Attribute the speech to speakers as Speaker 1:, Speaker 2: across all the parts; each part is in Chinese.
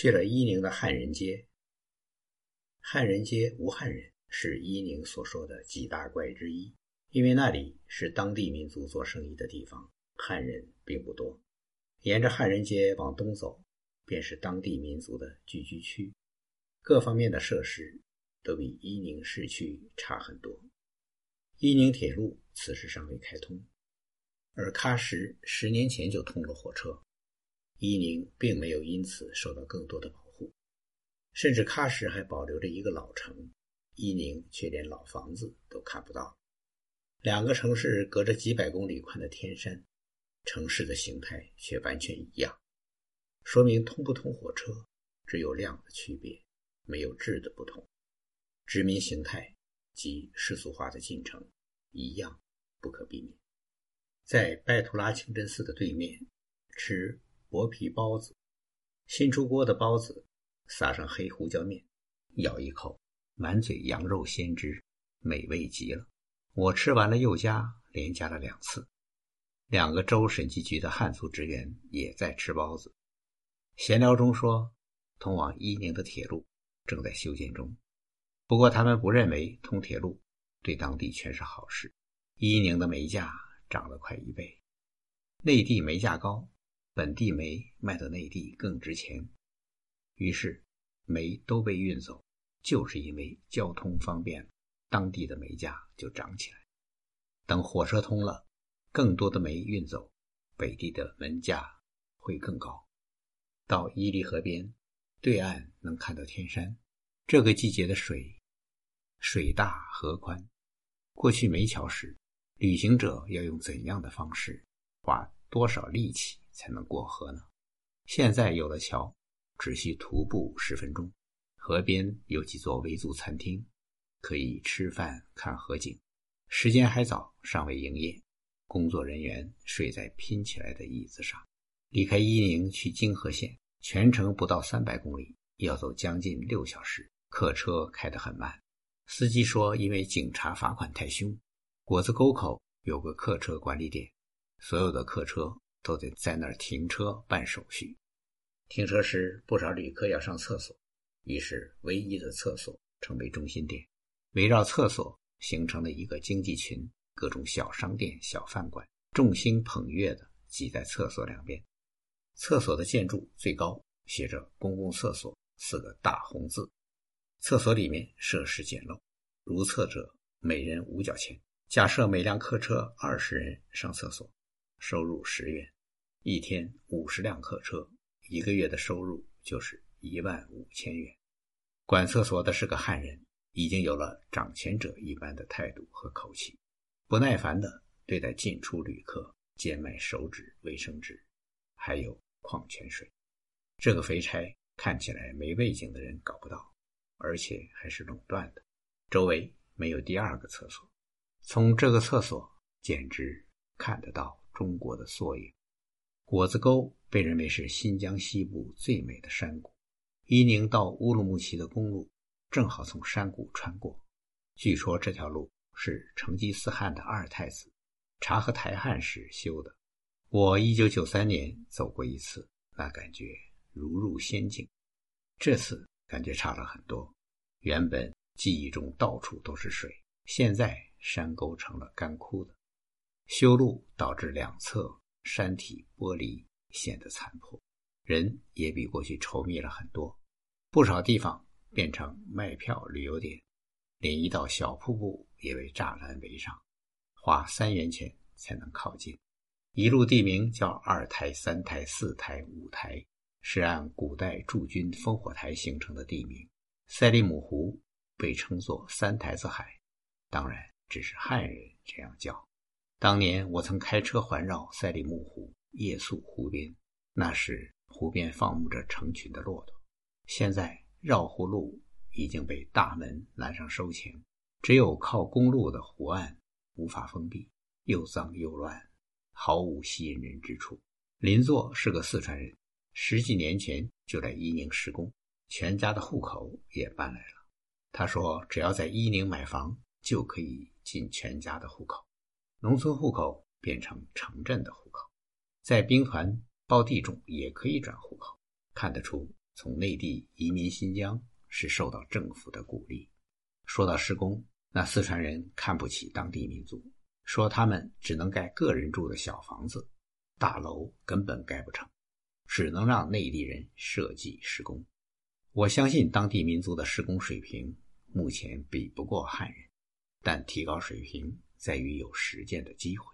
Speaker 1: 去了伊宁的汉人街。汉人街无汉人是伊宁所说的几大怪之一，因为那里是当地民族做生意的地方，汉人并不多。沿着汉人街往东走，便是当地民族的聚居区，各方面的设施都比伊宁市区差很多。伊宁铁路此时尚未开通，而喀什十年前就通了火车，伊宁并没有因此受到更多的保护，甚至喀什还保留着一个老城，伊宁却连老房子都看不到。两个城市隔着几百公里宽的天山。城市的形态却完全一样，说明通不通火车只有量的区别，没有质的不同。殖民形态及世俗化的进程一样不可避免。在拜图拉清真寺的对面吃薄皮包子，新出锅的包子撒上黑胡椒面，咬一口，满嘴羊肉鲜汁，美味极了。我吃完了又加，连加了两次。两个州审计局的汉族职员也在吃包子。闲聊中说，通往伊宁的铁路正在修建中。不过他们不认为通铁路对当地全是好事。伊宁的煤价涨了快一倍，内地煤价高，本地煤卖到内地更值钱，于是煤都被运走。就是因为交通方便，当地的煤价就涨起来。等火车通了。更多的煤运走，北地的煤价会更高。到伊犁河边，对岸能看到天山。这个季节的水，水大河宽。过去没桥时，旅行者要用怎样的方式，花多少力气才能过河呢？现在有了桥，只需徒步十分钟。河边有几座维族餐厅，可以吃饭看河景。时间还早，尚未营业。工作人员睡在拼起来的椅子上。离开伊宁去泾河县，全程不到三百公里，要走将近六小时。客车开得很慢，司机说因为警察罚款太凶。果子沟口有个客车管理点，所有的客车都得在那儿停车办手续。停车时，不少旅客要上厕所，于是唯一的厕所成为中心点，围绕厕所形成了一个经济群。各种小商店、小饭馆，众星捧月的挤在厕所两边。厕所的建筑最高写着“公共厕所”四个大红字。厕所里面设施简陋，如厕者每人五角钱。假设每辆客车二十人上厕所，收入十元，一天五十辆客车，一个月的收入就是一万五千元。管厕所的是个汉人，已经有了掌权者一般的态度和口气。不耐烦地对待进出旅客，贱卖手纸、卫生纸，还有矿泉水。这个肥差看起来没背景的人搞不到，而且还是垄断的。周围没有第二个厕所，从这个厕所简直看得到中国的缩影。果子沟被认为是新疆西部最美的山谷，伊宁到乌鲁木齐的公路正好从山谷穿过。据说这条路。是成吉思汗的二太子察合台汗时修的。我一九九三年走过一次，那感觉如入仙境。这次感觉差了很多。原本记忆中到处都是水，现在山沟成了干枯的。修路导致两侧山体剥离，显得残破。人也比过去稠密了很多，不少地方变成卖票旅游点。连一道小瀑布也被栅栏围上，花三元钱才能靠近。一路地名叫二台、三台、四台、五台，是按古代驻军烽火台形成的地名。赛里姆湖被称作三台子海，当然只是汉人这样叫。当年我曾开车环绕赛里木湖，夜宿湖边，那时湖边放牧着成群的骆驼。现在绕湖路。已经被大门拦上收钱，只有靠公路的湖岸无法封闭，又脏又乱，毫无吸引人之处。邻座是个四川人，十几年前就在伊宁施工，全家的户口也搬来了。他说，只要在伊宁买房，就可以进全家的户口，农村户口变成城镇的户口，在兵团包地种也可以转户口。看得出。从内地移民新疆是受到政府的鼓励。说到施工，那四川人看不起当地民族，说他们只能盖个人住的小房子，大楼根本盖不成，只能让内地人设计施工。我相信当地民族的施工水平目前比不过汉人，但提高水平在于有实践的机会。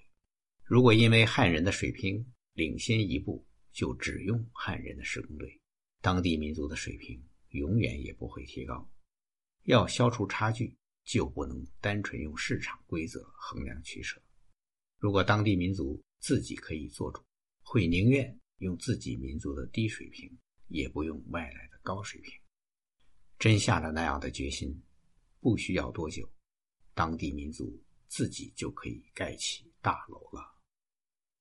Speaker 1: 如果因为汉人的水平领先一步，就只用汉人的施工队，当地民族的水平永远也不会提高。要消除差距，就不能单纯用市场规则衡量取舍。如果当地民族自己可以做主，会宁愿用自己民族的低水平，也不用外来的高水平。真下了那样的决心，不需要多久，当地民族自己就可以盖起大楼了。